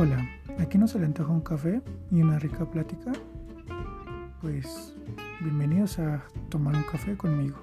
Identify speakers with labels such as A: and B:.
A: Hola, ¿aquí no se le antoja un café y una rica plática? Pues bienvenidos a tomar un café conmigo.